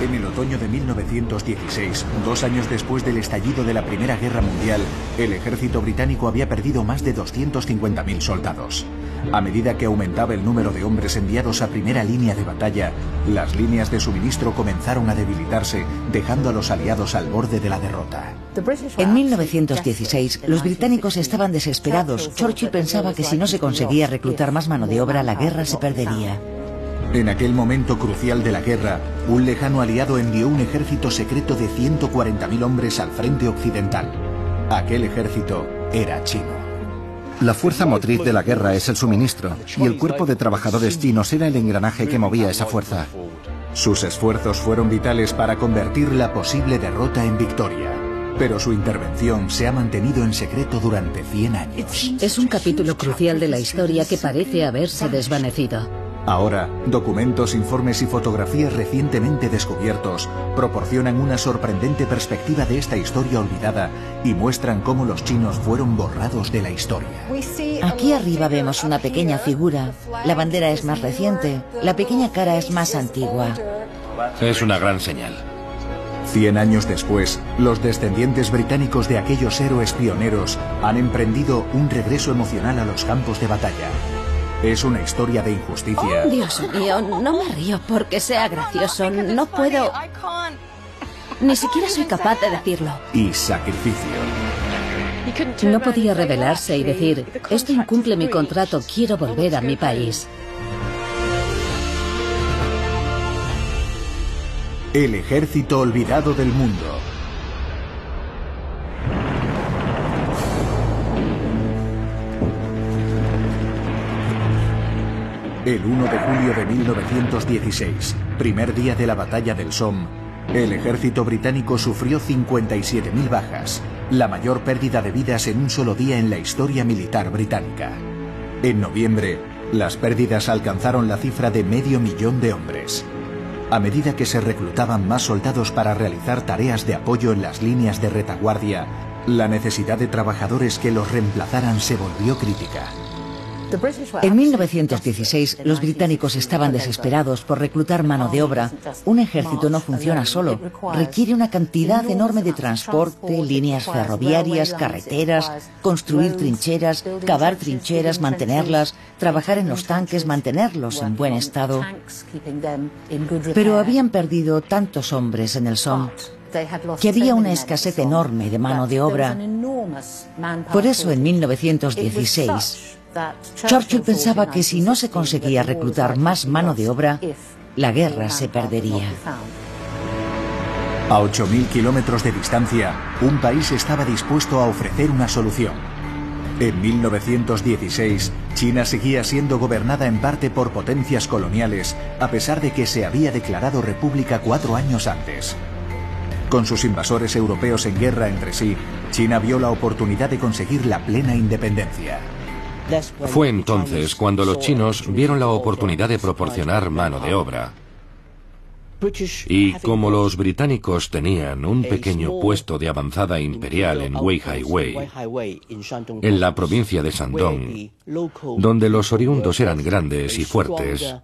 En el otoño de 1916, dos años después del estallido de la Primera Guerra Mundial, el ejército británico había perdido más de 250.000 soldados. A medida que aumentaba el número de hombres enviados a primera línea de batalla, las líneas de suministro comenzaron a debilitarse, dejando a los aliados al borde de la derrota. En 1916, los británicos estaban desesperados. Churchill pensaba que si no se conseguía reclutar más mano de obra, la guerra se perdería. En aquel momento crucial de la guerra, un lejano aliado envió un ejército secreto de 140.000 hombres al frente occidental. Aquel ejército era chino. La fuerza motriz de la guerra es el suministro, y el cuerpo de trabajadores chinos era el engranaje que movía esa fuerza. Sus esfuerzos fueron vitales para convertir la posible derrota en victoria. Pero su intervención se ha mantenido en secreto durante 100 años. Es un capítulo crucial de la historia que parece haberse desvanecido. Ahora, documentos, informes y fotografías recientemente descubiertos proporcionan una sorprendente perspectiva de esta historia olvidada y muestran cómo los chinos fueron borrados de la historia. Aquí arriba vemos una pequeña figura. La bandera es más reciente, la pequeña cara es más antigua. Es una gran señal. Cien años después, los descendientes británicos de aquellos héroes pioneros han emprendido un regreso emocional a los campos de batalla. Es una historia de injusticia. Oh, Dios mío, no me río porque sea gracioso. No puedo... Ni siquiera soy capaz de decirlo. Y sacrificio. No podía rebelarse y decir, esto incumple mi contrato, quiero volver a mi país. El ejército olvidado del mundo. El 1 de julio de 1916, primer día de la batalla del Somme, el ejército británico sufrió 57.000 bajas, la mayor pérdida de vidas en un solo día en la historia militar británica. En noviembre, las pérdidas alcanzaron la cifra de medio millón de hombres. A medida que se reclutaban más soldados para realizar tareas de apoyo en las líneas de retaguardia, la necesidad de trabajadores que los reemplazaran se volvió crítica. En 1916, los británicos estaban desesperados por reclutar mano de obra. Un ejército no funciona solo. Requiere una cantidad enorme de transporte, líneas ferroviarias, carreteras, construir trincheras, cavar trincheras, mantenerlas, trabajar en los tanques, mantenerlos en buen estado. Pero habían perdido tantos hombres en el Somme que había una escasez enorme de mano de obra. Por eso en 1916 Churchill pensaba que si no se conseguía reclutar más mano de obra, la guerra se perdería. A 8.000 kilómetros de distancia, un país estaba dispuesto a ofrecer una solución. En 1916, China seguía siendo gobernada en parte por potencias coloniales, a pesar de que se había declarado república cuatro años antes. Con sus invasores europeos en guerra entre sí, China vio la oportunidad de conseguir la plena independencia. Fue entonces cuando los chinos vieron la oportunidad de proporcionar mano de obra. Y como los británicos tenían un pequeño puesto de avanzada imperial en Weihai Wei, en la provincia de Shandong, donde los oriundos eran grandes y fuertes,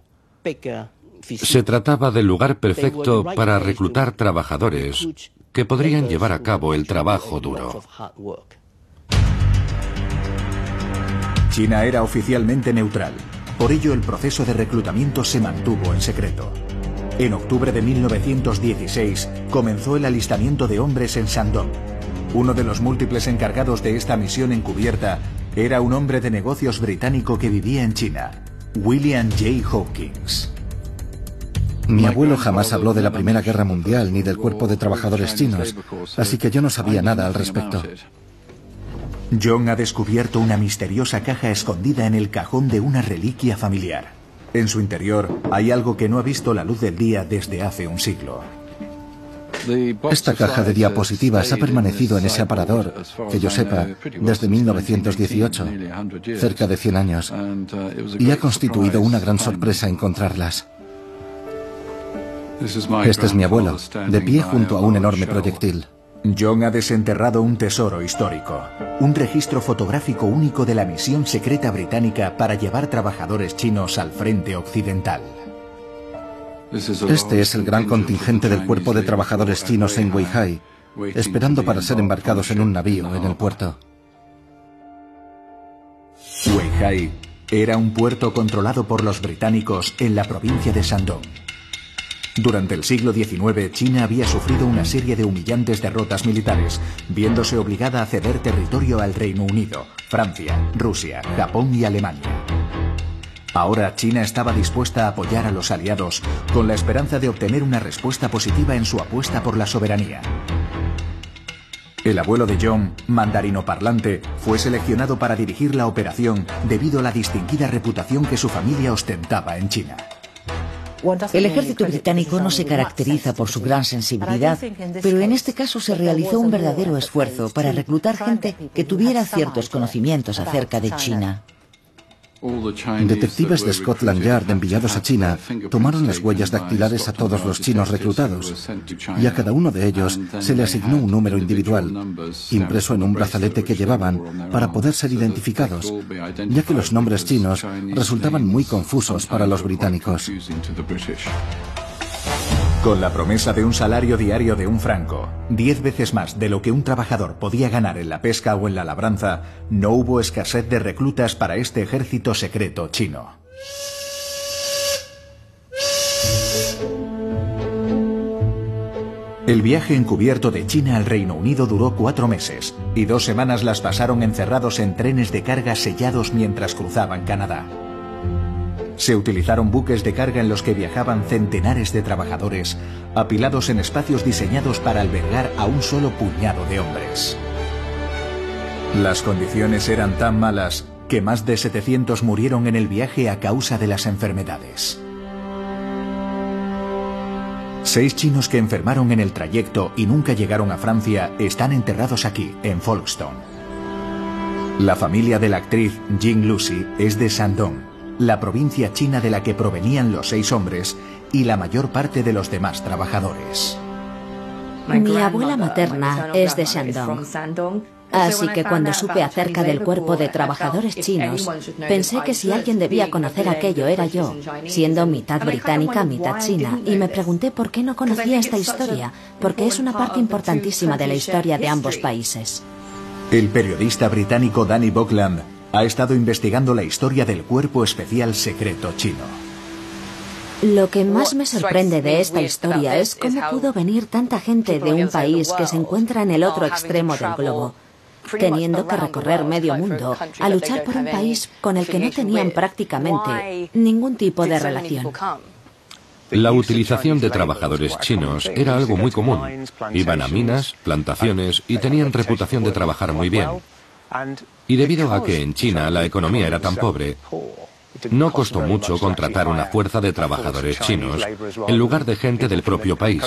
se trataba del lugar perfecto para reclutar trabajadores que podrían llevar a cabo el trabajo duro. China era oficialmente neutral, por ello el proceso de reclutamiento se mantuvo en secreto. En octubre de 1916 comenzó el alistamiento de hombres en Shandong. Uno de los múltiples encargados de esta misión encubierta era un hombre de negocios británico que vivía en China, William J. Hawkins. Mi abuelo jamás habló de la Primera Guerra Mundial ni del cuerpo de trabajadores chinos, así que yo no sabía nada al respecto. John ha descubierto una misteriosa caja escondida en el cajón de una reliquia familiar. En su interior hay algo que no ha visto la luz del día desde hace un siglo. Esta caja de diapositivas ha permanecido en ese aparador, que yo sepa, desde 1918, cerca de 100 años, y ha constituido una gran sorpresa encontrarlas. Este es mi abuelo, de pie junto a un enorme proyectil. John ha desenterrado un tesoro histórico, un registro fotográfico único de la misión secreta británica para llevar trabajadores chinos al frente occidental. Este es el gran contingente del cuerpo de trabajadores chinos en Weihai, esperando para ser embarcados en un navío en el puerto. Weihai era un puerto controlado por los británicos en la provincia de Shandong. Durante el siglo XIX, China había sufrido una serie de humillantes derrotas militares, viéndose obligada a ceder territorio al Reino Unido, Francia, Rusia, Japón y Alemania. Ahora China estaba dispuesta a apoyar a los aliados con la esperanza de obtener una respuesta positiva en su apuesta por la soberanía. El abuelo de John, mandarino parlante, fue seleccionado para dirigir la operación debido a la distinguida reputación que su familia ostentaba en China. El ejército británico no se caracteriza por su gran sensibilidad, pero en este caso se realizó un verdadero esfuerzo para reclutar gente que tuviera ciertos conocimientos acerca de China. Detectives de Scotland Yard enviados a China tomaron las huellas dactilares a todos los chinos reclutados y a cada uno de ellos se le asignó un número individual, impreso en un brazalete que llevaban para poder ser identificados, ya que los nombres chinos resultaban muy confusos para los británicos. Con la promesa de un salario diario de un franco, diez veces más de lo que un trabajador podía ganar en la pesca o en la labranza, no hubo escasez de reclutas para este ejército secreto chino. El viaje encubierto de China al Reino Unido duró cuatro meses y dos semanas las pasaron encerrados en trenes de carga sellados mientras cruzaban Canadá. Se utilizaron buques de carga en los que viajaban centenares de trabajadores, apilados en espacios diseñados para albergar a un solo puñado de hombres. Las condiciones eran tan malas que más de 700 murieron en el viaje a causa de las enfermedades. Seis chinos que enfermaron en el trayecto y nunca llegaron a Francia están enterrados aquí, en Folkestone. La familia de la actriz Jing Lucy es de Shandong, la provincia china de la que provenían los seis hombres y la mayor parte de los demás trabajadores. Mi abuela materna es de Shandong. Así que cuando supe acerca del cuerpo de trabajadores chinos, pensé que si alguien debía conocer aquello era yo, siendo mitad británica, mitad china, y me pregunté por qué no conocía esta historia, porque es una parte importantísima de la historia de ambos países. El periodista británico Danny Buckland ha estado investigando la historia del cuerpo especial secreto chino. Lo que más me sorprende de esta historia es cómo pudo venir tanta gente de un país que se encuentra en el otro extremo del globo, teniendo que recorrer medio mundo a luchar por un país con el que no tenían prácticamente ningún tipo de relación. La utilización de trabajadores chinos era algo muy común. Iban a minas, plantaciones y tenían reputación de trabajar muy bien. Y debido a que en China la economía era tan pobre, no costó mucho contratar una fuerza de trabajadores chinos en lugar de gente del propio país.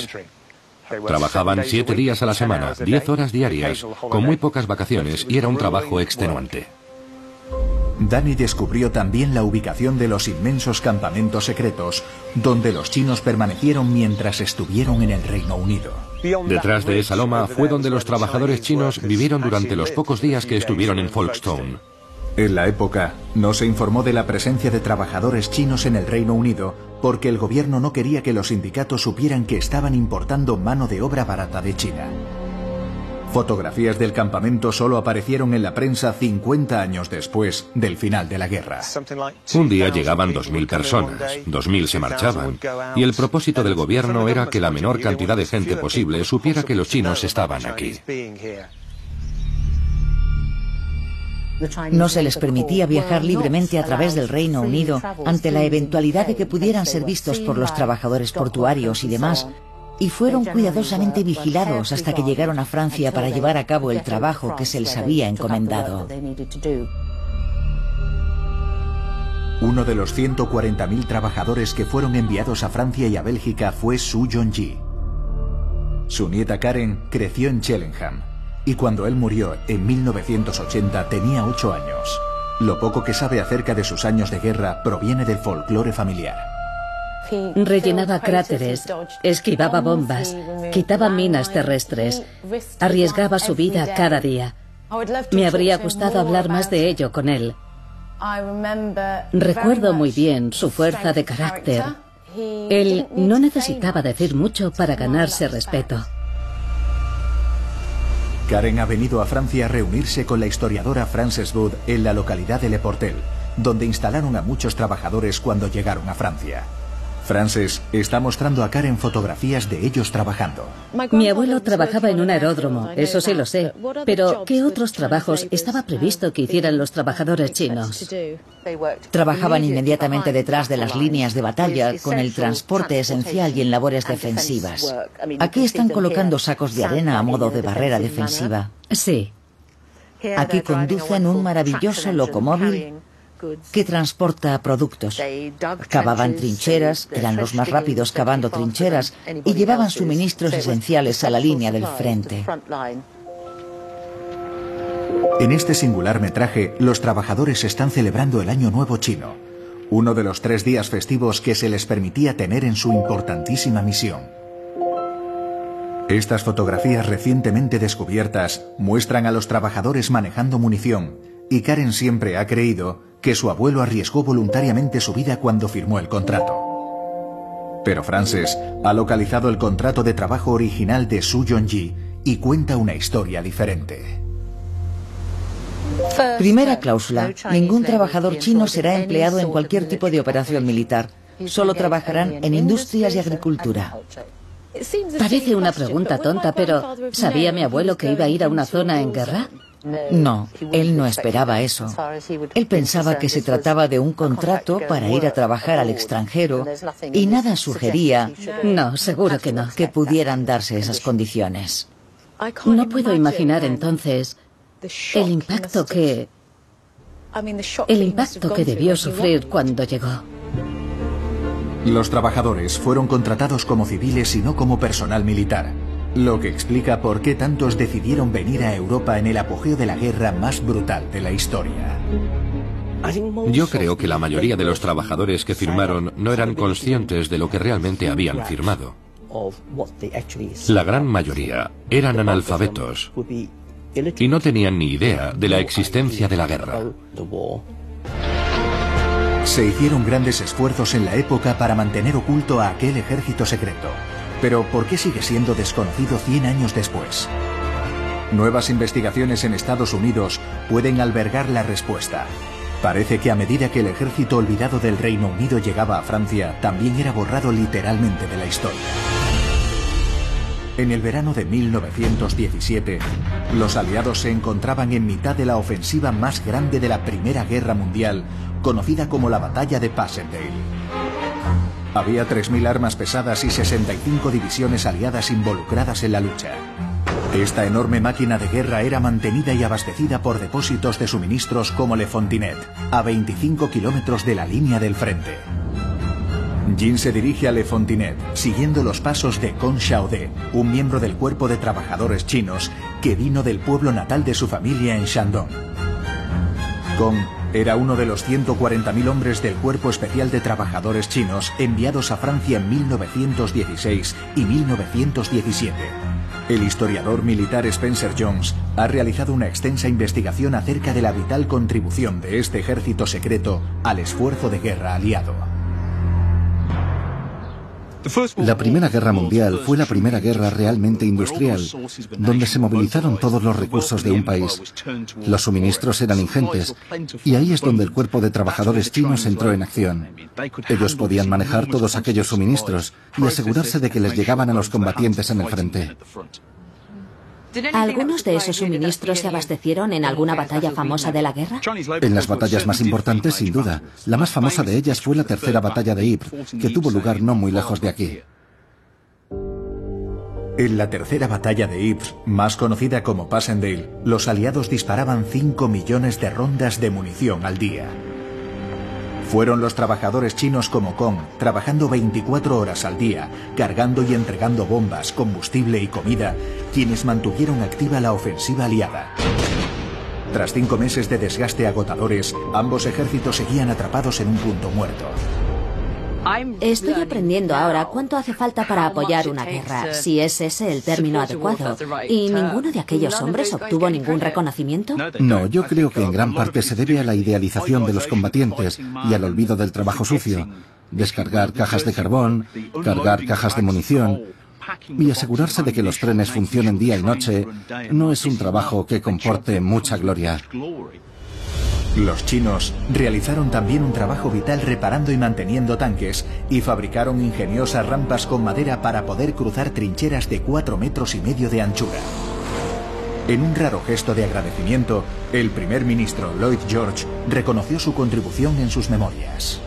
Trabajaban siete días a la semana, diez horas diarias, con muy pocas vacaciones y era un trabajo extenuante. Danny descubrió también la ubicación de los inmensos campamentos secretos donde los chinos permanecieron mientras estuvieron en el Reino Unido. Detrás de esa loma fue donde los trabajadores chinos vivieron durante los pocos días que estuvieron en Folkestone. En la época, no se informó de la presencia de trabajadores chinos en el Reino Unido porque el gobierno no quería que los sindicatos supieran que estaban importando mano de obra barata de China. Fotografías del campamento solo aparecieron en la prensa 50 años después del final de la guerra. Un día llegaban 2.000 personas, 2.000 se marchaban, y el propósito del gobierno era que la menor cantidad de gente posible supiera que los chinos estaban aquí. No se les permitía viajar libremente a través del Reino Unido ante la eventualidad de que pudieran ser vistos por los trabajadores portuarios y demás, y fueron cuidadosamente vigilados hasta que llegaron a Francia para llevar a cabo el trabajo que se les había encomendado. Uno de los 140.000 trabajadores que fueron enviados a Francia y a Bélgica fue Su Yongji. Su nieta Karen creció en Cheltenham y cuando él murió en 1980 tenía 8 años. Lo poco que sabe acerca de sus años de guerra proviene del folclore familiar. Rellenaba cráteres, esquivaba bombas, quitaba minas terrestres, arriesgaba su vida cada día. Me habría gustado hablar más de ello con él. Recuerdo muy bien su fuerza de carácter Él no necesitaba decir mucho para ganarse respeto. Karen ha venido a Francia a reunirse con la historiadora Frances Wood en la localidad de Le Portel, donde instalaron a muchos trabajadores cuando llegaron a Francia. Frances está mostrando a Karen fotografías de ellos trabajando. Mi abuelo trabajaba en un aeródromo, eso sí lo sé. Pero, ¿qué otros trabajos estaba previsto que hicieran los trabajadores chinos? Trabajaban inmediatamente detrás de las líneas de batalla, con el transporte esencial y en labores defensivas. Aquí están colocando sacos de arena a modo de barrera defensiva. Sí. Aquí conducen un maravilloso locomóvil que transporta productos. Cavaban trincheras, eran los más rápidos cavando trincheras y llevaban suministros esenciales a la línea del frente. En este singular metraje, los trabajadores están celebrando el Año Nuevo Chino, uno de los tres días festivos que se les permitía tener en su importantísima misión. Estas fotografías recientemente descubiertas muestran a los trabajadores manejando munición, y Karen siempre ha creído que su abuelo arriesgó voluntariamente su vida cuando firmó el contrato. Pero Frances ha localizado el contrato de trabajo original de Su Yong-ji y cuenta una historia diferente. Primera cláusula. Ningún trabajador chino será empleado en cualquier tipo de operación militar. Solo trabajarán en industrias y agricultura. Parece una pregunta tonta, pero ¿sabía mi abuelo que iba a ir a una zona en guerra? No, él no esperaba eso. Él pensaba que se trataba de un contrato para ir a trabajar al extranjero y nada sugería, no, seguro que no, que pudieran darse esas condiciones. No puedo imaginar entonces el impacto que el impacto que debió sufrir cuando llegó. Los trabajadores fueron contratados como civiles y no como personal militar. Lo que explica por qué tantos decidieron venir a Europa en el apogeo de la guerra más brutal de la historia. Yo creo que la mayoría de los trabajadores que firmaron no eran conscientes de lo que realmente habían firmado. La gran mayoría eran analfabetos y no tenían ni idea de la existencia de la guerra. Se hicieron grandes esfuerzos en la época para mantener oculto a aquel ejército secreto. Pero ¿por qué sigue siendo desconocido 100 años después? Nuevas investigaciones en Estados Unidos pueden albergar la respuesta. Parece que a medida que el ejército olvidado del Reino Unido llegaba a Francia, también era borrado literalmente de la historia. En el verano de 1917, los aliados se encontraban en mitad de la ofensiva más grande de la Primera Guerra Mundial, conocida como la Batalla de Passchendaele. Había 3.000 armas pesadas y 65 divisiones aliadas involucradas en la lucha. Esta enorme máquina de guerra era mantenida y abastecida por depósitos de suministros como Le Fontinet, a 25 kilómetros de la línea del frente. Jin se dirige a Le Fontinet, siguiendo los pasos de Kong Xiaode, un miembro del cuerpo de trabajadores chinos que vino del pueblo natal de su familia en Shandong. Era uno de los 140.000 hombres del Cuerpo Especial de Trabajadores Chinos enviados a Francia en 1916 y 1917. El historiador militar Spencer Jones ha realizado una extensa investigación acerca de la vital contribución de este ejército secreto al esfuerzo de guerra aliado. La Primera Guerra Mundial fue la primera guerra realmente industrial, donde se movilizaron todos los recursos de un país. Los suministros eran ingentes, y ahí es donde el cuerpo de trabajadores chinos entró en acción. Ellos podían manejar todos aquellos suministros y asegurarse de que les llegaban a los combatientes en el frente. ¿Algunos de esos suministros se abastecieron en alguna batalla famosa de la guerra? En las batallas más importantes, sin duda. La más famosa de ellas fue la tercera batalla de Ypres, que tuvo lugar no muy lejos de aquí. En la tercera batalla de Ypres, más conocida como Passendale, los aliados disparaban 5 millones de rondas de munición al día. Fueron los trabajadores chinos como Kong, trabajando 24 horas al día, cargando y entregando bombas, combustible y comida, quienes mantuvieron activa la ofensiva aliada. Tras cinco meses de desgaste agotadores, ambos ejércitos seguían atrapados en un punto muerto. Estoy aprendiendo ahora cuánto hace falta para apoyar una guerra, si es ese el término adecuado. ¿Y ninguno de aquellos hombres obtuvo ningún reconocimiento? No, yo creo que en gran parte se debe a la idealización de los combatientes y al olvido del trabajo sucio. descargar cajas de carbón, cargar cajas de munición y asegurarse de que los trenes funcionen día y noche no es un trabajo que comporte mucha gloria. Los chinos realizaron también un trabajo vital reparando y manteniendo tanques y fabricaron ingeniosas rampas con madera para poder cruzar trincheras de 4 metros y medio de anchura. En un raro gesto de agradecimiento, el primer ministro Lloyd George reconoció su contribución en sus memorias.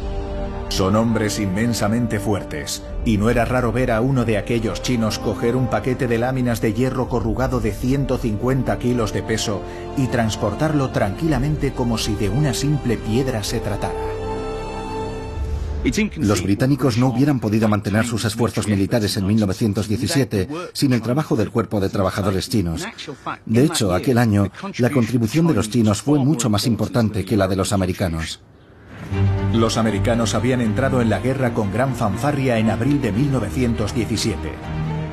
Son hombres inmensamente fuertes, y no era raro ver a uno de aquellos chinos coger un paquete de láminas de hierro corrugado de 150 kilos de peso y transportarlo tranquilamente como si de una simple piedra se tratara. Los británicos no hubieran podido mantener sus esfuerzos militares en 1917 sin el trabajo del cuerpo de trabajadores chinos. De hecho, aquel año, la contribución de los chinos fue mucho más importante que la de los americanos. Los americanos habían entrado en la guerra con gran fanfarria en abril de 1917,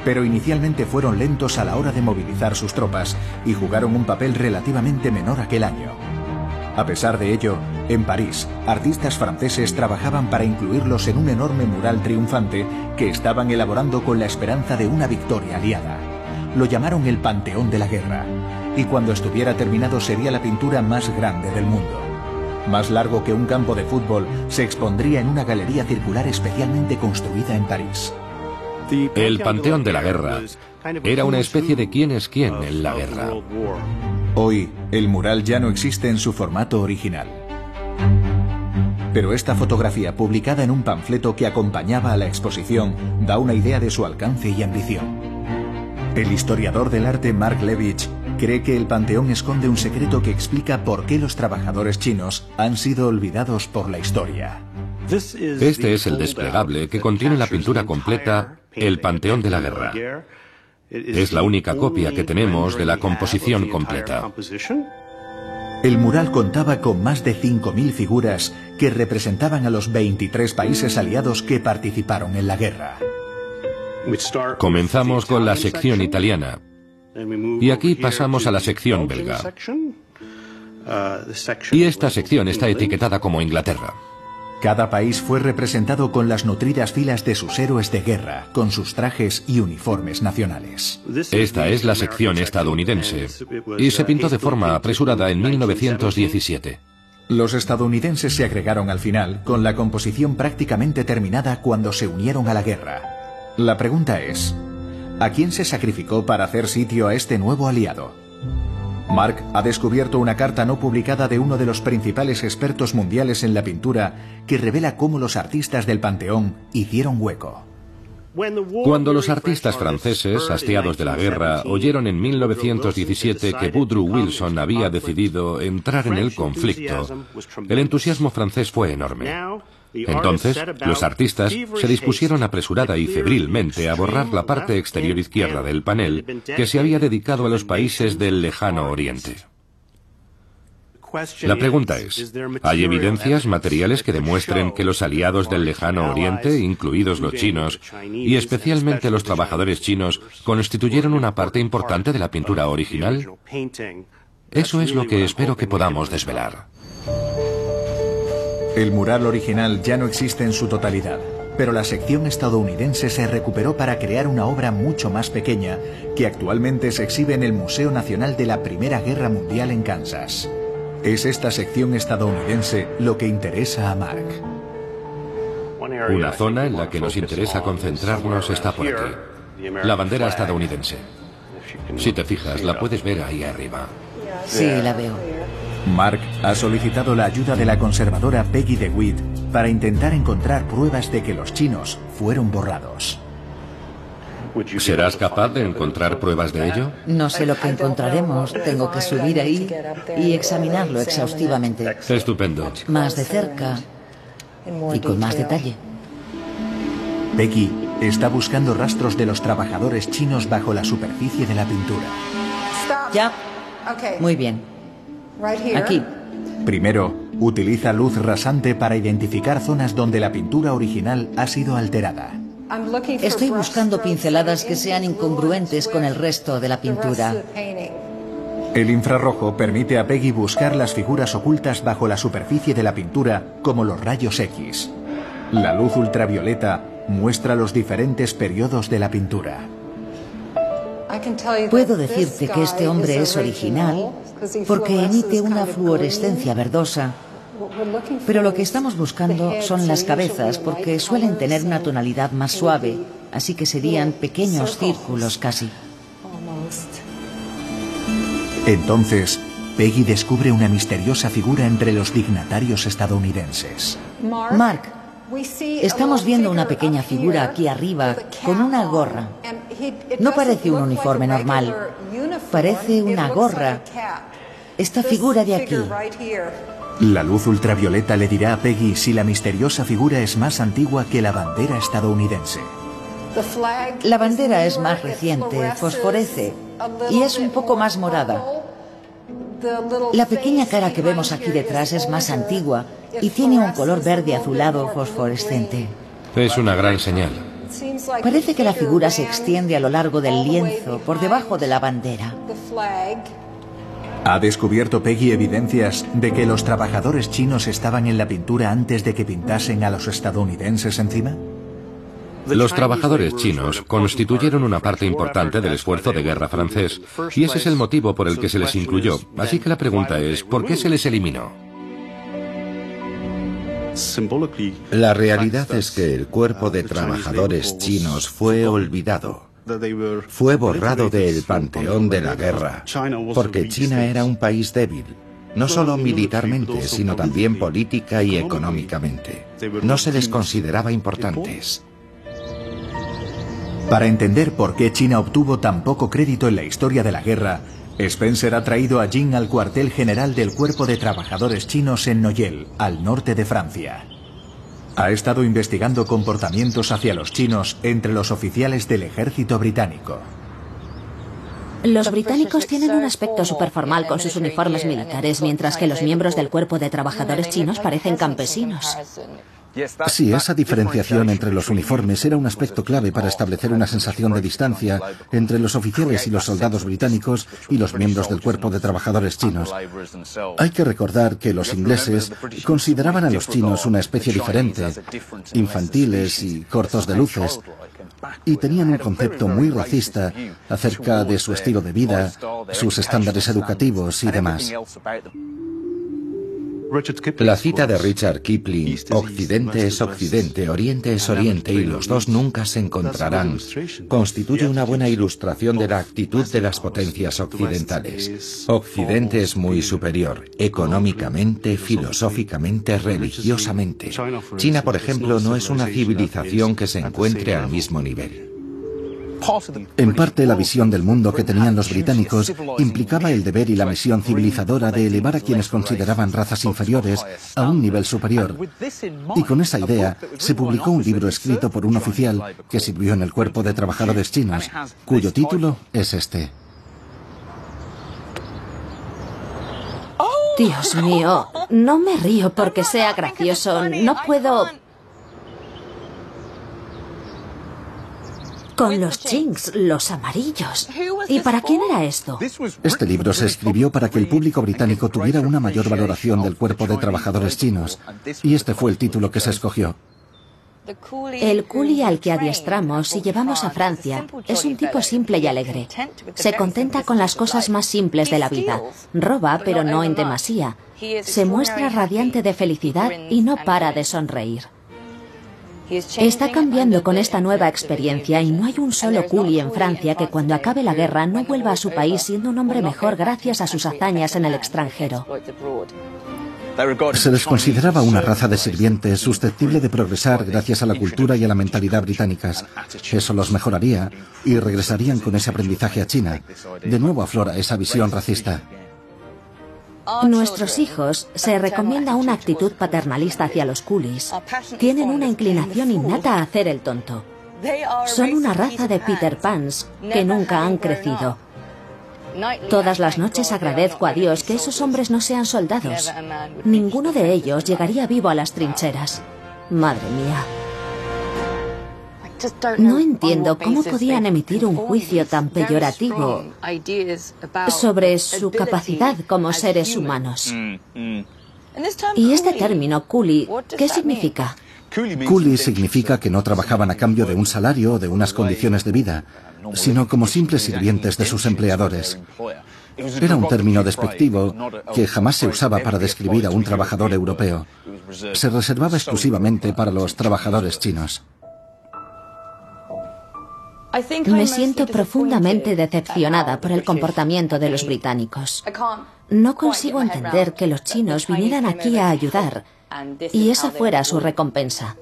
pero inicialmente fueron lentos a la hora de movilizar sus tropas y jugaron un papel relativamente menor aquel año. A pesar de ello, en París, artistas franceses trabajaban para incluirlos en un enorme mural triunfante que estaban elaborando con la esperanza de una victoria aliada. Lo llamaron el Panteón de la Guerra, y cuando estuviera terminado sería la pintura más grande del mundo. Más largo que un campo de fútbol, se expondría en una galería circular especialmente construida en París. El Panteón de la Guerra era una especie de quién es quién en la guerra. Hoy, el mural ya no existe en su formato original. Pero esta fotografía, publicada en un panfleto que acompañaba a la exposición, da una idea de su alcance y ambición. El historiador del arte Mark Levitch cree que el Panteón esconde un secreto que explica por qué los trabajadores chinos han sido olvidados por la historia. Este es el desplegable que contiene la pintura completa El Panteón de la Guerra. Es la única copia que tenemos de la composición completa. El mural contaba con más de 5.000 figuras que representaban a los 23 países aliados que participaron en la guerra. Comenzamos con la sección italiana y aquí pasamos a la sección belga. Y esta sección está etiquetada como Inglaterra. Cada país fue representado con las nutridas filas de sus héroes de guerra, con sus trajes y uniformes nacionales. Esta es la sección estadounidense y se pintó de forma apresurada en 1917. Los estadounidenses se agregaron al final, con la composición prácticamente terminada cuando se unieron a la guerra. La pregunta es, ¿a quién se sacrificó para hacer sitio a este nuevo aliado? Mark ha descubierto una carta no publicada de uno de los principales expertos mundiales en la pintura que revela cómo los artistas del Panteón hicieron hueco. Cuando los artistas franceses, hastiados de la guerra, oyeron en 1917 que Woodrow Wilson había decidido entrar en el conflicto, el entusiasmo francés fue enorme. Entonces, los artistas se dispusieron apresurada y febrilmente a borrar la parte exterior izquierda del panel que se había dedicado a los países del lejano oriente. La pregunta es, ¿hay evidencias materiales que demuestren que los aliados del lejano oriente, incluidos los chinos, y especialmente los trabajadores chinos, constituyeron una parte importante de la pintura original? Eso es lo que espero que podamos desvelar. El mural original ya no existe en su totalidad, pero la sección estadounidense se recuperó para crear una obra mucho más pequeña que actualmente se exhibe en el Museo Nacional de la Primera Guerra Mundial en Kansas. Es esta sección estadounidense lo que interesa a Mark. Una zona en la que nos interesa concentrarnos está por aquí. La bandera estadounidense. Si te fijas, la puedes ver ahí arriba. Sí, la veo. Mark ha solicitado la ayuda de la conservadora Peggy DeWitt para intentar encontrar pruebas de que los chinos fueron borrados. ¿Serás capaz de encontrar pruebas de ello? No sé lo que encontraremos. Tengo que subir ahí y examinarlo exhaustivamente. Estupendo. Más de cerca y con más detalle. Peggy está buscando rastros de los trabajadores chinos bajo la superficie de la pintura. Ya. Muy bien. Aquí. Primero, utiliza luz rasante para identificar zonas donde la pintura original ha sido alterada. Estoy buscando pinceladas que sean incongruentes con el resto de la pintura. El infrarrojo permite a Peggy buscar las figuras ocultas bajo la superficie de la pintura, como los rayos X. La luz ultravioleta muestra los diferentes periodos de la pintura. Puedo decirte que este hombre es original porque emite una fluorescencia verdosa, pero lo que estamos buscando son las cabezas porque suelen tener una tonalidad más suave, así que serían pequeños círculos casi. Entonces, Peggy descubre una misteriosa figura entre los dignatarios estadounidenses. Mark, estamos viendo una pequeña figura aquí arriba con una gorra. No parece un uniforme normal, parece una gorra. Esta figura de aquí. La luz ultravioleta le dirá a Peggy si la misteriosa figura es más antigua que la bandera estadounidense. La bandera es más reciente, fosforece y es un poco más morada. La pequeña cara que vemos aquí detrás es más antigua y tiene un color verde azulado fosforescente. Es una gran señal. Parece que la figura se extiende a lo largo del lienzo, por debajo de la bandera. ¿Ha descubierto Peggy evidencias de que los trabajadores chinos estaban en la pintura antes de que pintasen a los estadounidenses encima? Los trabajadores chinos constituyeron una parte importante del esfuerzo de guerra francés y ese es el motivo por el que se les incluyó. Así que la pregunta es, ¿por qué se les eliminó? La realidad es que el cuerpo de trabajadores chinos fue olvidado. Fue borrado del panteón de la guerra, porque China era un país débil, no solo militarmente, sino también política y económicamente. No se les consideraba importantes. Para entender por qué China obtuvo tan poco crédito en la historia de la guerra, Spencer ha traído a Jin al cuartel general del Cuerpo de Trabajadores Chinos en Noyel, al norte de Francia. Ha estado investigando comportamientos hacia los chinos entre los oficiales del ejército británico. Los británicos tienen un aspecto superformal con sus uniformes militares, mientras que los miembros del cuerpo de trabajadores chinos parecen campesinos. Sí, esa diferenciación entre los uniformes era un aspecto clave para establecer una sensación de distancia entre los oficiales y los soldados británicos y los miembros del cuerpo de trabajadores chinos. Hay que recordar que los ingleses consideraban a los chinos una especie diferente, infantiles y cortos de luces, y tenían un concepto muy racista acerca de su estilo de vida, sus estándares educativos y demás. La cita de Richard Kipling, Occidente es Occidente, Oriente es Oriente y los dos nunca se encontrarán, constituye una buena ilustración de la actitud de las potencias occidentales. Occidente es muy superior, económicamente, filosóficamente, religiosamente. China, por ejemplo, no es una civilización que se encuentre al mismo nivel. En parte, la visión del mundo que tenían los británicos implicaba el deber y la misión civilizadora de elevar a quienes consideraban razas inferiores a un nivel superior. Y con esa idea se publicó un libro escrito por un oficial que sirvió en el cuerpo de trabajadores chinos, cuyo título es este. Dios mío, no me río porque sea gracioso, no puedo Con los chinks, los amarillos. ¿Y para quién era esto? Este libro se escribió para que el público británico tuviera una mayor valoración del cuerpo de trabajadores chinos. Y este fue el título que se escogió. El culi al que adiestramos y llevamos a Francia es un tipo simple y alegre. Se contenta con las cosas más simples de la vida. Roba, pero no en demasía. Se muestra radiante de felicidad y no para de sonreír. Está cambiando con esta nueva experiencia y no hay un solo culi en Francia que cuando acabe la guerra no vuelva a su país siendo un hombre mejor gracias a sus hazañas en el extranjero. Se les consideraba una raza de sirvientes susceptible de progresar gracias a la cultura y a la mentalidad británicas. Eso los mejoraría y regresarían con ese aprendizaje a China. De nuevo aflora esa visión racista. Nuestros hijos se recomienda una actitud paternalista hacia los coolies. Tienen una inclinación innata a hacer el tonto. Son una raza de Peter Pans que nunca han crecido. Todas las noches agradezco a Dios que esos hombres no sean soldados. Ninguno de ellos llegaría vivo a las trincheras. Madre mía. No entiendo cómo podían emitir un juicio tan peyorativo sobre su capacidad como seres humanos. ¿Y este término, culi, qué significa? Coolie significa que no trabajaban a cambio de un salario o de unas condiciones de vida, sino como simples sirvientes de sus empleadores. Era un término despectivo que jamás se usaba para describir a un trabajador europeo. Se reservaba exclusivamente para los trabajadores chinos. Me siento profundamente decepcionada por el comportamiento de los británicos. No consigo entender que los chinos vinieran aquí a ayudar y esa fuera su recompensa.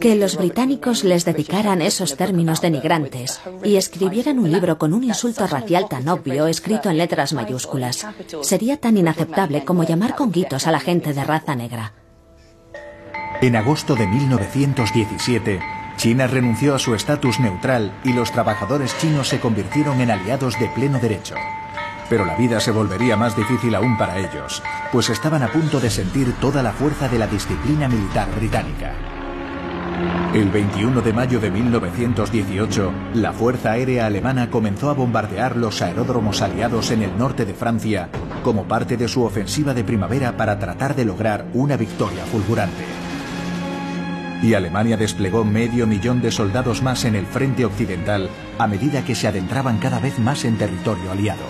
Que los británicos les dedicaran esos términos denigrantes y escribieran un libro con un insulto racial tan obvio escrito en letras mayúsculas. Sería tan inaceptable como llamar con guitos a la gente de raza negra. En agosto de 1917, China renunció a su estatus neutral y los trabajadores chinos se convirtieron en aliados de pleno derecho. Pero la vida se volvería más difícil aún para ellos, pues estaban a punto de sentir toda la fuerza de la disciplina militar británica. El 21 de mayo de 1918, la Fuerza Aérea Alemana comenzó a bombardear los aeródromos aliados en el norte de Francia como parte de su ofensiva de primavera para tratar de lograr una victoria fulgurante. Y Alemania desplegó medio millón de soldados más en el frente occidental a medida que se adentraban cada vez más en territorio aliado.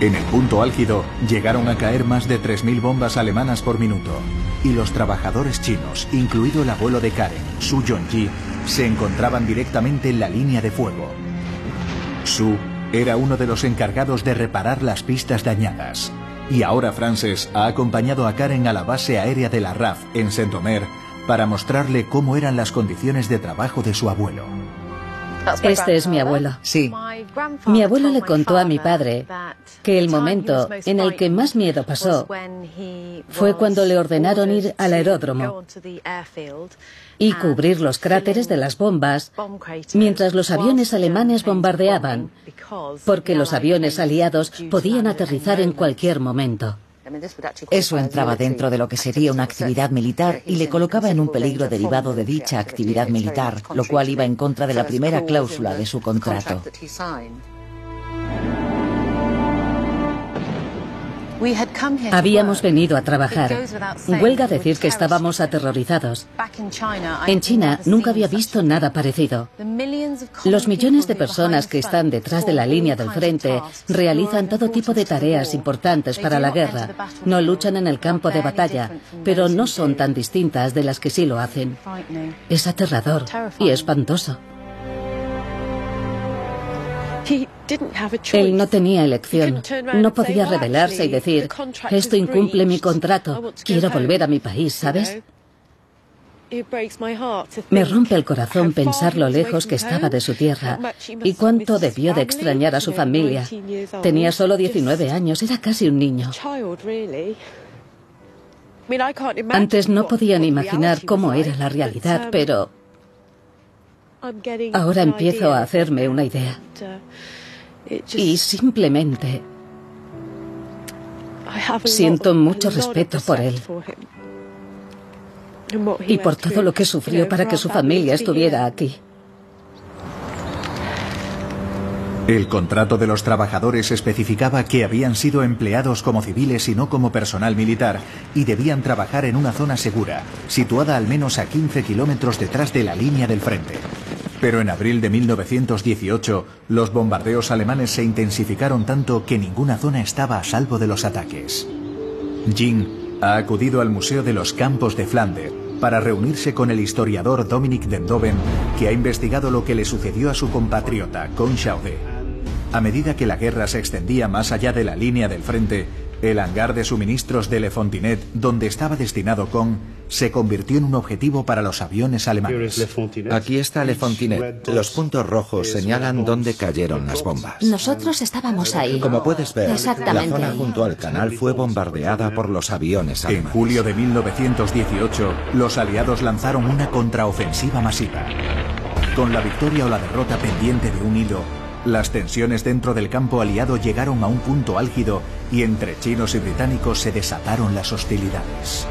En el punto álgido llegaron a caer más de 3.000 bombas alemanas por minuto y los trabajadores chinos, incluido el abuelo de Karen, Su Yongji, se encontraban directamente en la línea de fuego. Su era uno de los encargados de reparar las pistas dañadas. Y ahora Frances ha acompañado a Karen a la base aérea de la RAF en Saint-Omer para mostrarle cómo eran las condiciones de trabajo de su abuelo. Este es mi abuelo. Sí. Mi abuelo le contó a mi padre que el momento en el que más miedo pasó fue cuando le ordenaron ir al aeródromo y cubrir los cráteres de las bombas mientras los aviones alemanes bombardeaban, porque los aviones aliados podían aterrizar en cualquier momento. Eso entraba dentro de lo que sería una actividad militar y le colocaba en un peligro derivado de dicha actividad militar, lo cual iba en contra de la primera cláusula de su contrato. Habíamos venido a trabajar. Huelga decir que estábamos aterrorizados. En China nunca había visto nada parecido. Los millones de personas que están detrás de la línea del frente realizan todo tipo de tareas importantes para la guerra. No luchan en el campo de batalla, pero no son tan distintas de las que sí lo hacen. Es aterrador y espantoso. Él no tenía elección. No podía rebelarse y decir, esto incumple mi contrato, quiero volver a mi país, ¿sabes? Me rompe el corazón pensar lo lejos que estaba de su tierra y cuánto debió de extrañar a su familia. Tenía solo 19 años, era casi un niño. Antes no podían imaginar cómo era la realidad, pero ahora empiezo a hacerme una idea. Y simplemente siento mucho respeto por él y por todo lo que sufrió para que su familia estuviera aquí. El contrato de los trabajadores especificaba que habían sido empleados como civiles y no como personal militar y debían trabajar en una zona segura, situada al menos a 15 kilómetros detrás de la línea del frente. Pero en abril de 1918, los bombardeos alemanes se intensificaron tanto que ninguna zona estaba a salvo de los ataques. Jing ha acudido al Museo de los Campos de Flandes para reunirse con el historiador Dominic Dendoven, que ha investigado lo que le sucedió a su compatriota, Con Chaudet. A medida que la guerra se extendía más allá de la línea del frente, el hangar de suministros de Le Fontinet, donde estaba destinado Kong, se convirtió en un objetivo para los aviones alemanes. Aquí está Le Fontinet. Los puntos rojos señalan dónde cayeron las bombas. Nosotros estábamos ahí. Como puedes ver, la zona junto al canal fue bombardeada por los aviones alemanes. En julio de 1918, los aliados lanzaron una contraofensiva masiva. Con la victoria o la derrota pendiente de un hilo, las tensiones dentro del campo aliado llegaron a un punto álgido y entre chinos y británicos se desataron las hostilidades.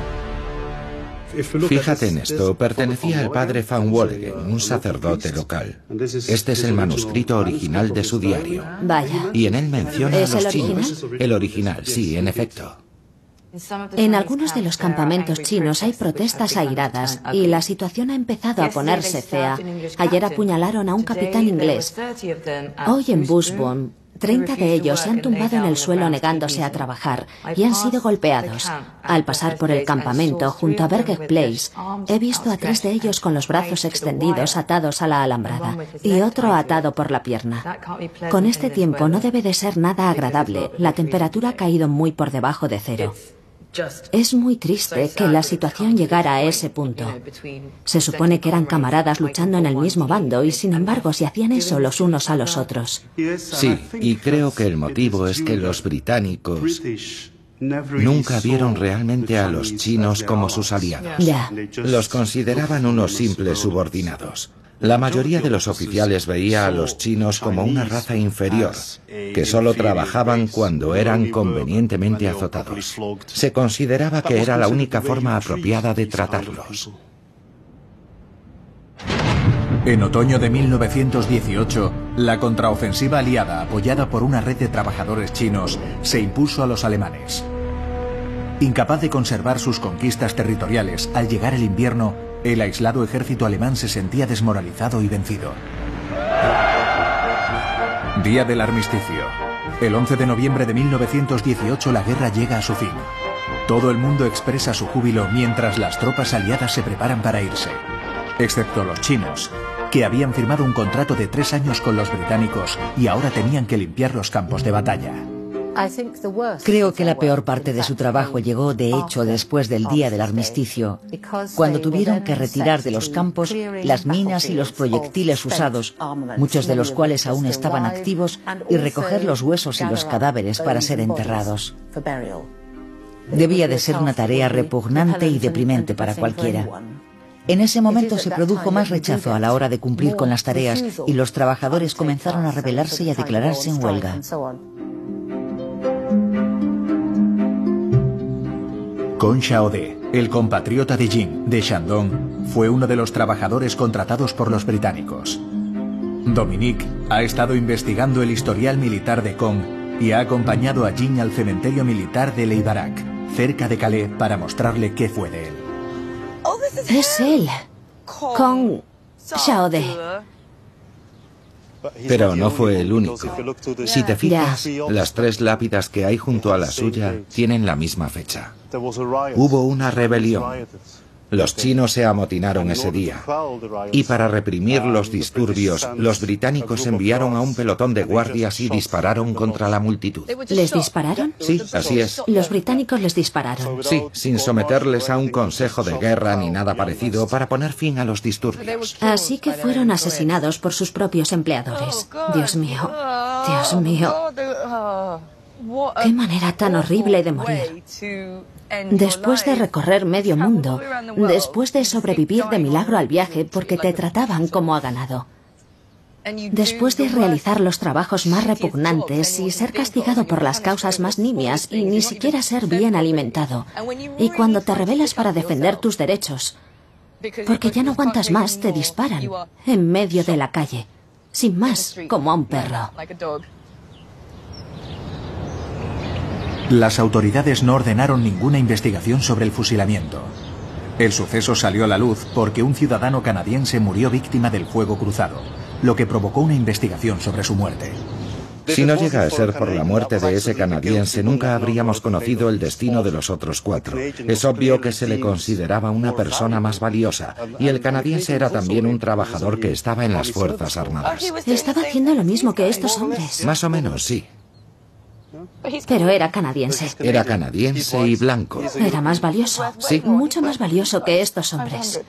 Fíjate en esto, pertenecía al padre Van Wolgen, un sacerdote local. Este es el manuscrito original de su diario. Vaya. Y en él menciona ¿Es a los el chinos. El original, sí, en efecto. En algunos de los campamentos chinos hay protestas airadas y la situación ha empezado a ponerse fea. Ayer apuñalaron a un capitán inglés. Hoy en Bushburn 30 de ellos se han tumbado en el suelo negándose a trabajar y han sido golpeados. Al pasar por el campamento junto a Berger Place, he visto a tres de ellos con los brazos extendidos atados a la alambrada y otro atado por la pierna. Con este tiempo no debe de ser nada agradable. La temperatura ha caído muy por debajo de cero. Es muy triste que la situación llegara a ese punto. Se supone que eran camaradas luchando en el mismo bando y sin embargo se hacían eso los unos a los otros. Sí, y creo que el motivo es que los británicos nunca vieron realmente a los chinos como sus aliados. Ya. Los consideraban unos simples subordinados. La mayoría de los oficiales veía a los chinos como una raza inferior, que solo trabajaban cuando eran convenientemente azotados. Se consideraba que era la única forma apropiada de tratarlos. En otoño de 1918, la contraofensiva aliada, apoyada por una red de trabajadores chinos, se impuso a los alemanes. Incapaz de conservar sus conquistas territoriales al llegar el invierno, el aislado ejército alemán se sentía desmoralizado y vencido. Día del armisticio. El 11 de noviembre de 1918 la guerra llega a su fin. Todo el mundo expresa su júbilo mientras las tropas aliadas se preparan para irse. Excepto los chinos, que habían firmado un contrato de tres años con los británicos y ahora tenían que limpiar los campos de batalla. Creo que la peor parte de su trabajo llegó, de hecho, después del día del armisticio, cuando tuvieron que retirar de los campos las minas y los proyectiles usados, muchos de los cuales aún estaban activos, y recoger los huesos y los cadáveres para ser enterrados. Debía de ser una tarea repugnante y deprimente para cualquiera. En ese momento se produjo más rechazo a la hora de cumplir con las tareas y los trabajadores comenzaron a rebelarse y a declararse en huelga. Con Xiaode, el compatriota de Jin, de Shandong, fue uno de los trabajadores contratados por los británicos. Dominique ha estado investigando el historial militar de Kong y ha acompañado a Jin al cementerio militar de Leibarak, cerca de Calais, para mostrarle qué fue de él. Es él. Kong Xiaode. Pero no fue el único. Si te fijas, las tres lápidas que hay junto a la suya tienen la misma fecha. Hubo una rebelión. Los chinos se amotinaron ese día. Y para reprimir los disturbios, los británicos enviaron a un pelotón de guardias y dispararon contra la multitud. ¿Les dispararon? Sí, así es. Los británicos les dispararon. Sí, sin someterles a un consejo de guerra ni nada parecido para poner fin a los disturbios. Así que fueron asesinados por sus propios empleadores. Dios mío. Dios mío. Qué manera tan horrible de morir. Después de recorrer medio mundo, después de sobrevivir de milagro al viaje porque te trataban como a ganado, después de realizar los trabajos más repugnantes y ser castigado por las causas más nimias y ni siquiera ser bien alimentado, y cuando te rebelas para defender tus derechos, porque ya no aguantas más, te disparan en medio de la calle, sin más, como a un perro. Las autoridades no ordenaron ninguna investigación sobre el fusilamiento. El suceso salió a la luz porque un ciudadano canadiense murió víctima del fuego cruzado, lo que provocó una investigación sobre su muerte. Si no llega a ser por la muerte de ese canadiense, nunca habríamos conocido el destino de los otros cuatro. Es obvio que se le consideraba una persona más valiosa, y el canadiense era también un trabajador que estaba en las Fuerzas Armadas. Estaba haciendo lo mismo que estos hombres. Más o menos, sí. Pero era canadiense. Era canadiense y blanco. Era más valioso. Sí. Mucho más valioso que estos hombres.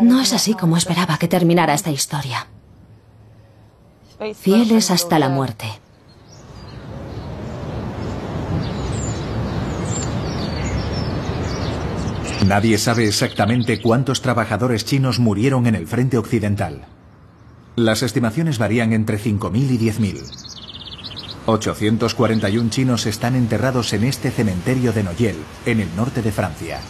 No es así como esperaba que terminara esta historia. Fieles hasta la muerte. Nadie sabe exactamente cuántos trabajadores chinos murieron en el frente occidental. Las estimaciones varían entre 5.000 y 10.000. 841 chinos están enterrados en este cementerio de Noyel, en el norte de Francia.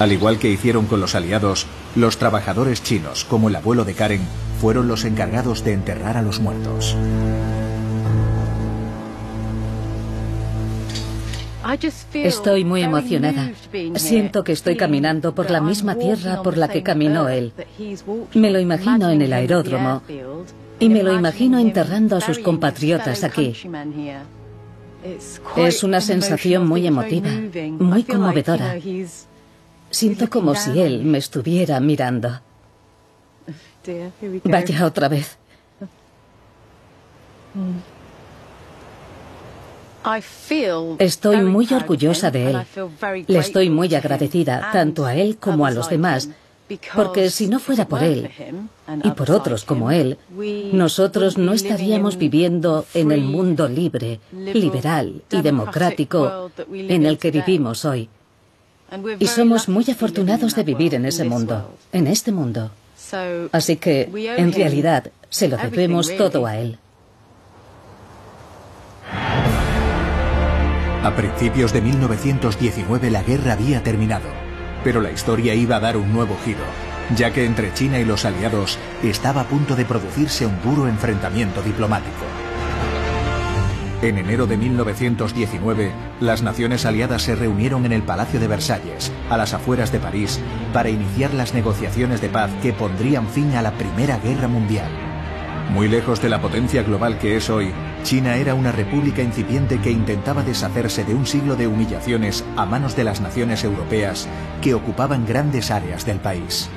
Al igual que hicieron con los aliados, los trabajadores chinos, como el abuelo de Karen, fueron los encargados de enterrar a los muertos. Estoy muy emocionada. Siento que estoy caminando por la misma tierra por la que caminó él. Me lo imagino en el aeródromo y me lo imagino enterrando a sus compatriotas aquí. Es una sensación muy emotiva, muy conmovedora. Siento como si él me estuviera mirando. Vaya otra vez. Estoy muy orgullosa de él. Le estoy muy agradecida, tanto a él como a los demás, porque si no fuera por él y por otros como él, nosotros no estaríamos viviendo en el mundo libre, liberal y democrático en el que vivimos hoy. Y somos muy afortunados de vivir en ese mundo, en este mundo. Así que, en realidad, se lo debemos todo a él. A principios de 1919 la guerra había terminado, pero la historia iba a dar un nuevo giro, ya que entre China y los aliados estaba a punto de producirse un duro enfrentamiento diplomático. En enero de 1919, las naciones aliadas se reunieron en el Palacio de Versalles, a las afueras de París, para iniciar las negociaciones de paz que pondrían fin a la Primera Guerra Mundial. Muy lejos de la potencia global que es hoy, China era una república incipiente que intentaba deshacerse de un siglo de humillaciones a manos de las naciones europeas que ocupaban grandes áreas del país.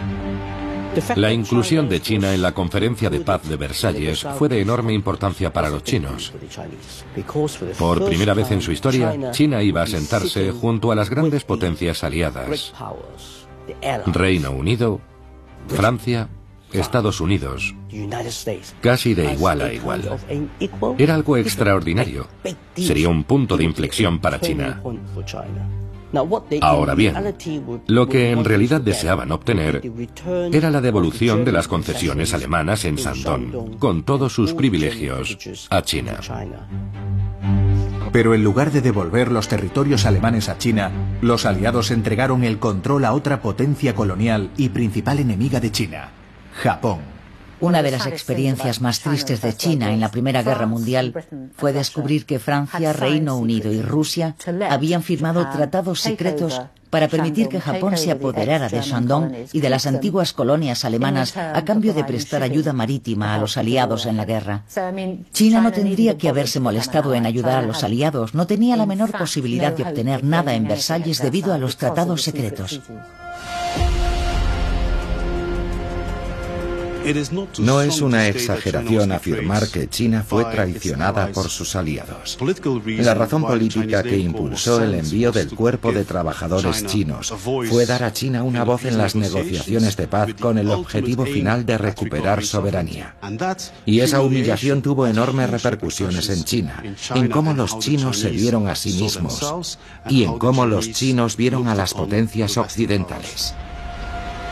La inclusión de China en la conferencia de paz de Versalles fue de enorme importancia para los chinos. Por primera vez en su historia, China iba a sentarse junto a las grandes potencias aliadas. Reino Unido, Francia, Estados Unidos, casi de igual a igual. Era algo extraordinario. Sería un punto de inflexión para China. Ahora bien, lo que en realidad deseaban obtener era la devolución de las concesiones alemanas en Shandong, con todos sus privilegios, a China. Pero en lugar de devolver los territorios alemanes a China, los aliados entregaron el control a otra potencia colonial y principal enemiga de China, Japón. Una de las experiencias más tristes de China en la Primera Guerra Mundial fue descubrir que Francia, Reino Unido y Rusia habían firmado tratados secretos para permitir que Japón se apoderara de Shandong y de las antiguas colonias alemanas a cambio de prestar ayuda marítima a los aliados en la guerra. China no tendría que haberse molestado en ayudar a los aliados, no tenía la menor posibilidad de obtener nada en Versalles debido a los tratados secretos. No es una exageración afirmar que China fue traicionada por sus aliados. La razón política que impulsó el envío del cuerpo de trabajadores chinos fue dar a China una voz en las negociaciones de paz con el objetivo final de recuperar soberanía. Y esa humillación tuvo enormes repercusiones en China, en cómo los chinos se vieron a sí mismos y en cómo los chinos vieron a las potencias occidentales.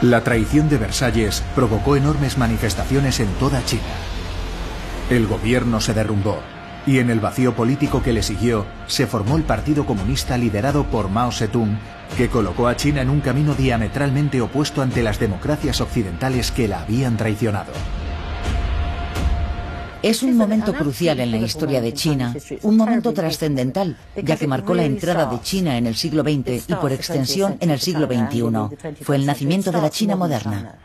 La traición de Versalles provocó enormes manifestaciones en toda China. El gobierno se derrumbó y en el vacío político que le siguió se formó el Partido Comunista liderado por Mao Zedong, que colocó a China en un camino diametralmente opuesto ante las democracias occidentales que la habían traicionado. Es un momento crucial en la historia de China, un momento trascendental, ya que marcó la entrada de China en el siglo XX y por extensión en el siglo XXI. Fue el nacimiento de la China moderna.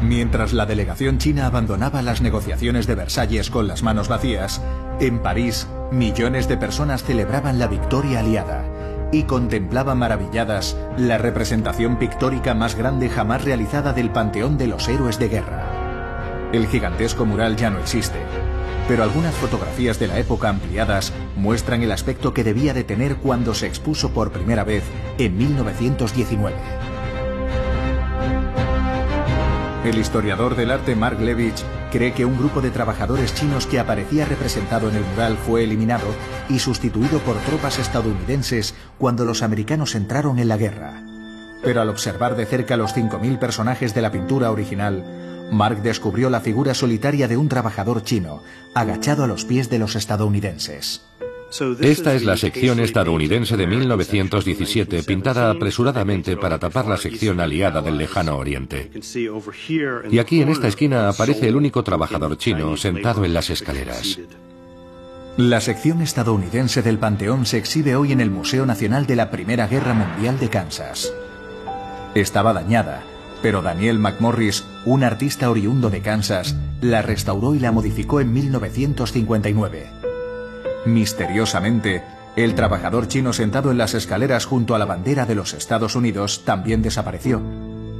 Mientras la delegación china abandonaba las negociaciones de Versalles con las manos vacías, en París millones de personas celebraban la victoria aliada y contemplaban maravilladas la representación pictórica más grande jamás realizada del Panteón de los Héroes de Guerra. El gigantesco mural ya no existe, pero algunas fotografías de la época ampliadas muestran el aspecto que debía de tener cuando se expuso por primera vez en 1919. El historiador del arte Mark Levich cree que un grupo de trabajadores chinos que aparecía representado en el mural fue eliminado y sustituido por tropas estadounidenses cuando los americanos entraron en la guerra. Pero al observar de cerca los 5.000 personajes de la pintura original, Mark descubrió la figura solitaria de un trabajador chino, agachado a los pies de los estadounidenses. Esta es la sección estadounidense de 1917, pintada apresuradamente para tapar la sección aliada del lejano oriente. Y aquí en esta esquina aparece el único trabajador chino sentado en las escaleras. La sección estadounidense del Panteón se exhibe hoy en el Museo Nacional de la Primera Guerra Mundial de Kansas. Estaba dañada, pero Daniel McMorris, un artista oriundo de Kansas, la restauró y la modificó en 1959. Misteriosamente, el trabajador chino sentado en las escaleras junto a la bandera de los Estados Unidos también desapareció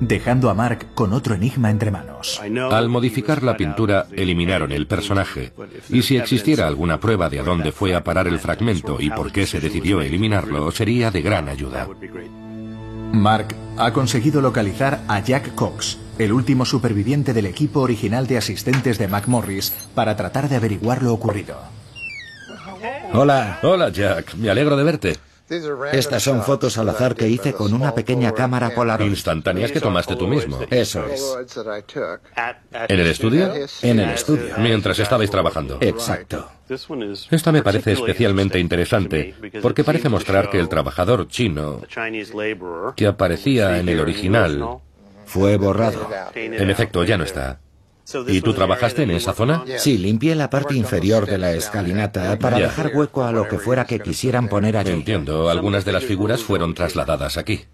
dejando a Mark con otro enigma entre manos. Al modificar la pintura, eliminaron el personaje. Y si existiera alguna prueba de a dónde fue a parar el fragmento y por qué se decidió eliminarlo, sería de gran ayuda. Mark ha conseguido localizar a Jack Cox, el último superviviente del equipo original de asistentes de Mac Morris, para tratar de averiguar lo ocurrido. Hola. Hola, Jack. Me alegro de verte. Estas son fotos al azar que hice con una pequeña cámara Polaroid. Instantáneas que tomaste tú mismo. Eso es. ¿En el estudio? En el estudio. Mientras estabais trabajando. Exacto. Esta me parece especialmente interesante porque parece mostrar que el trabajador chino que aparecía en el original fue borrado. En efecto, ya no está. ¿Y tú trabajaste en esa zona? Sí, limpié la parte inferior de la escalinata para dejar hueco a lo que fuera que quisieran poner allí. Entiendo, algunas de las figuras fueron trasladadas aquí.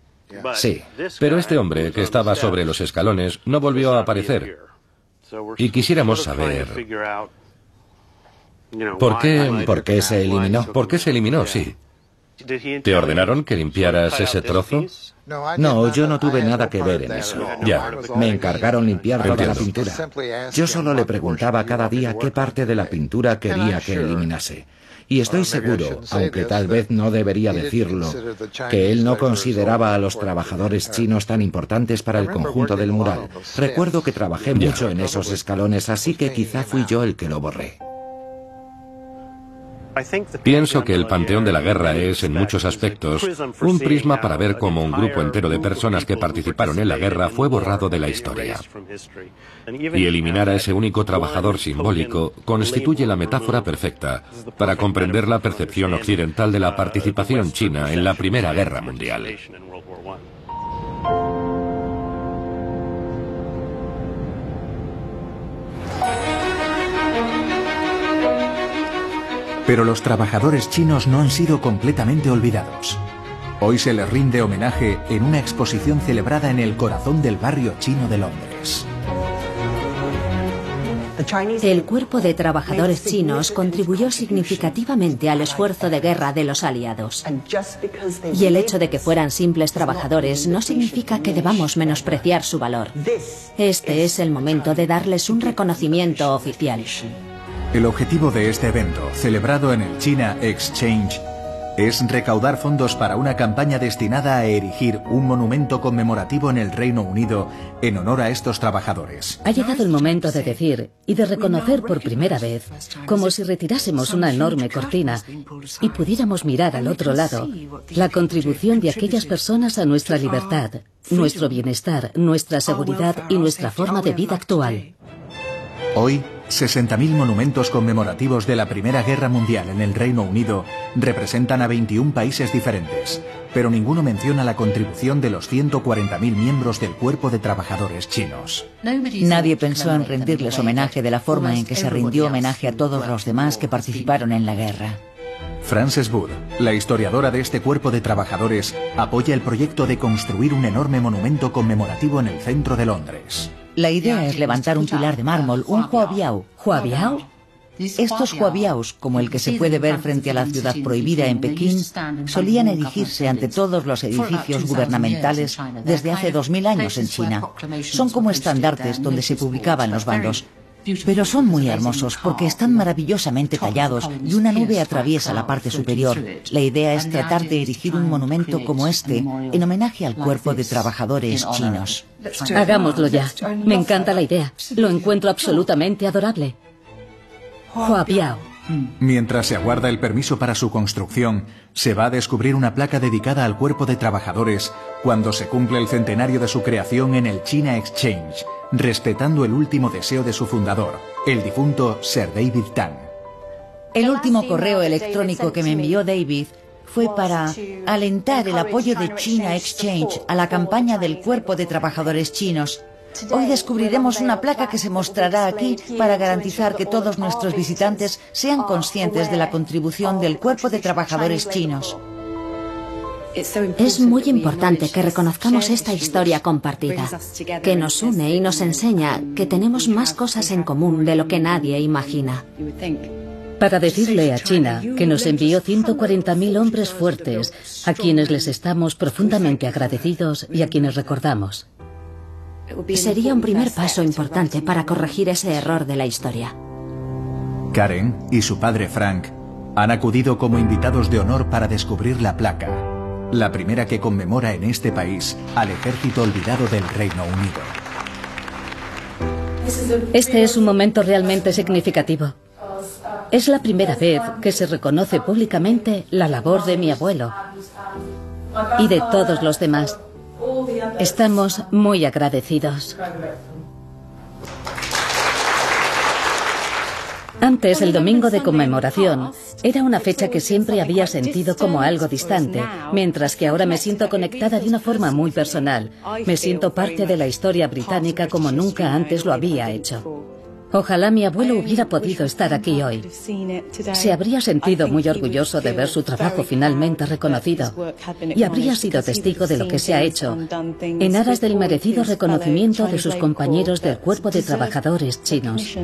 Sí. Pero este hombre que estaba sobre los escalones no volvió a aparecer. Y quisiéramos saber... ¿Por qué, ¿Por qué se eliminó? ¿Por qué se eliminó? Sí. ¿Te ordenaron que limpiaras ese trozo? No, yo no tuve nada que ver en eso. Ya. Me encargaron limpiar toda la pintura. Yo solo le preguntaba cada día qué parte de la pintura quería que eliminase. Y estoy seguro, aunque tal vez no debería decirlo, que él no consideraba a los trabajadores chinos tan importantes para el conjunto del mural. Recuerdo que trabajé mucho en esos escalones, así que quizá fui yo el que lo borré. Pienso que el Panteón de la Guerra es, en muchos aspectos, un prisma para ver cómo un grupo entero de personas que participaron en la guerra fue borrado de la historia. Y eliminar a ese único trabajador simbólico constituye la metáfora perfecta para comprender la percepción occidental de la participación china en la Primera Guerra Mundial. Pero los trabajadores chinos no han sido completamente olvidados. Hoy se les rinde homenaje en una exposición celebrada en el corazón del barrio chino de Londres. El cuerpo de trabajadores chinos contribuyó significativamente al esfuerzo de guerra de los aliados. Y el hecho de que fueran simples trabajadores no significa que debamos menospreciar su valor. Este es el momento de darles un reconocimiento oficial. El objetivo de este evento, celebrado en el China Exchange, es recaudar fondos para una campaña destinada a erigir un monumento conmemorativo en el Reino Unido en honor a estos trabajadores. Ha llegado el momento de decir y de reconocer por primera vez, como si retirásemos una enorme cortina y pudiéramos mirar al otro lado, la contribución de aquellas personas a nuestra libertad, nuestro bienestar, nuestra seguridad y nuestra forma de vida actual. Hoy, 60.000 monumentos conmemorativos de la Primera Guerra Mundial en el Reino Unido representan a 21 países diferentes, pero ninguno menciona la contribución de los 140.000 miembros del cuerpo de trabajadores chinos. Nadie pensó en rendirles homenaje de la forma en que se rindió homenaje a todos los demás que participaron en la guerra. Frances Wood, la historiadora de este cuerpo de trabajadores, apoya el proyecto de construir un enorme monumento conmemorativo en el centro de Londres. La idea es levantar un pilar de mármol, un huabiao. ¿Huabiao? Estos huabiaos, como el que se puede ver frente a la ciudad prohibida en Pekín, solían erigirse ante todos los edificios gubernamentales desde hace dos mil años en China. Son como estandartes donde se publicaban los bandos. Pero son muy hermosos porque están maravillosamente tallados y una nube atraviesa la parte superior. La idea es tratar de erigir un monumento como este en homenaje al cuerpo de trabajadores chinos. Hagámoslo ya. Me encanta la idea. Lo encuentro absolutamente adorable. Mientras se aguarda el permiso para su construcción, se va a descubrir una placa dedicada al cuerpo de trabajadores cuando se cumple el centenario de su creación en el China Exchange, respetando el último deseo de su fundador, el difunto Sir David Tang. El último correo electrónico que me envió David fue para alentar el apoyo de China Exchange a la campaña del cuerpo de trabajadores chinos Hoy descubriremos una placa que se mostrará aquí para garantizar que todos nuestros visitantes sean conscientes de la contribución del cuerpo de trabajadores chinos. Es muy importante que reconozcamos esta historia compartida, que nos une y nos enseña que tenemos más cosas en común de lo que nadie imagina. Para decirle a China que nos envió 140.000 hombres fuertes, a quienes les estamos profundamente agradecidos y a quienes recordamos. Sería un primer paso importante para corregir ese error de la historia. Karen y su padre Frank han acudido como invitados de honor para descubrir la placa, la primera que conmemora en este país al ejército olvidado del Reino Unido. Este es un momento realmente significativo. Es la primera vez que se reconoce públicamente la labor de mi abuelo y de todos los demás. Estamos muy agradecidos. Antes, el domingo de conmemoración era una fecha que siempre había sentido como algo distante, mientras que ahora me siento conectada de una forma muy personal. Me siento parte de la historia británica como nunca antes lo había hecho. Ojalá mi abuelo hubiera podido estar aquí hoy. Se habría sentido muy orgulloso de ver su trabajo finalmente reconocido y habría sido testigo de lo que se ha hecho en aras del merecido reconocimiento de sus compañeros del cuerpo de trabajadores chinos.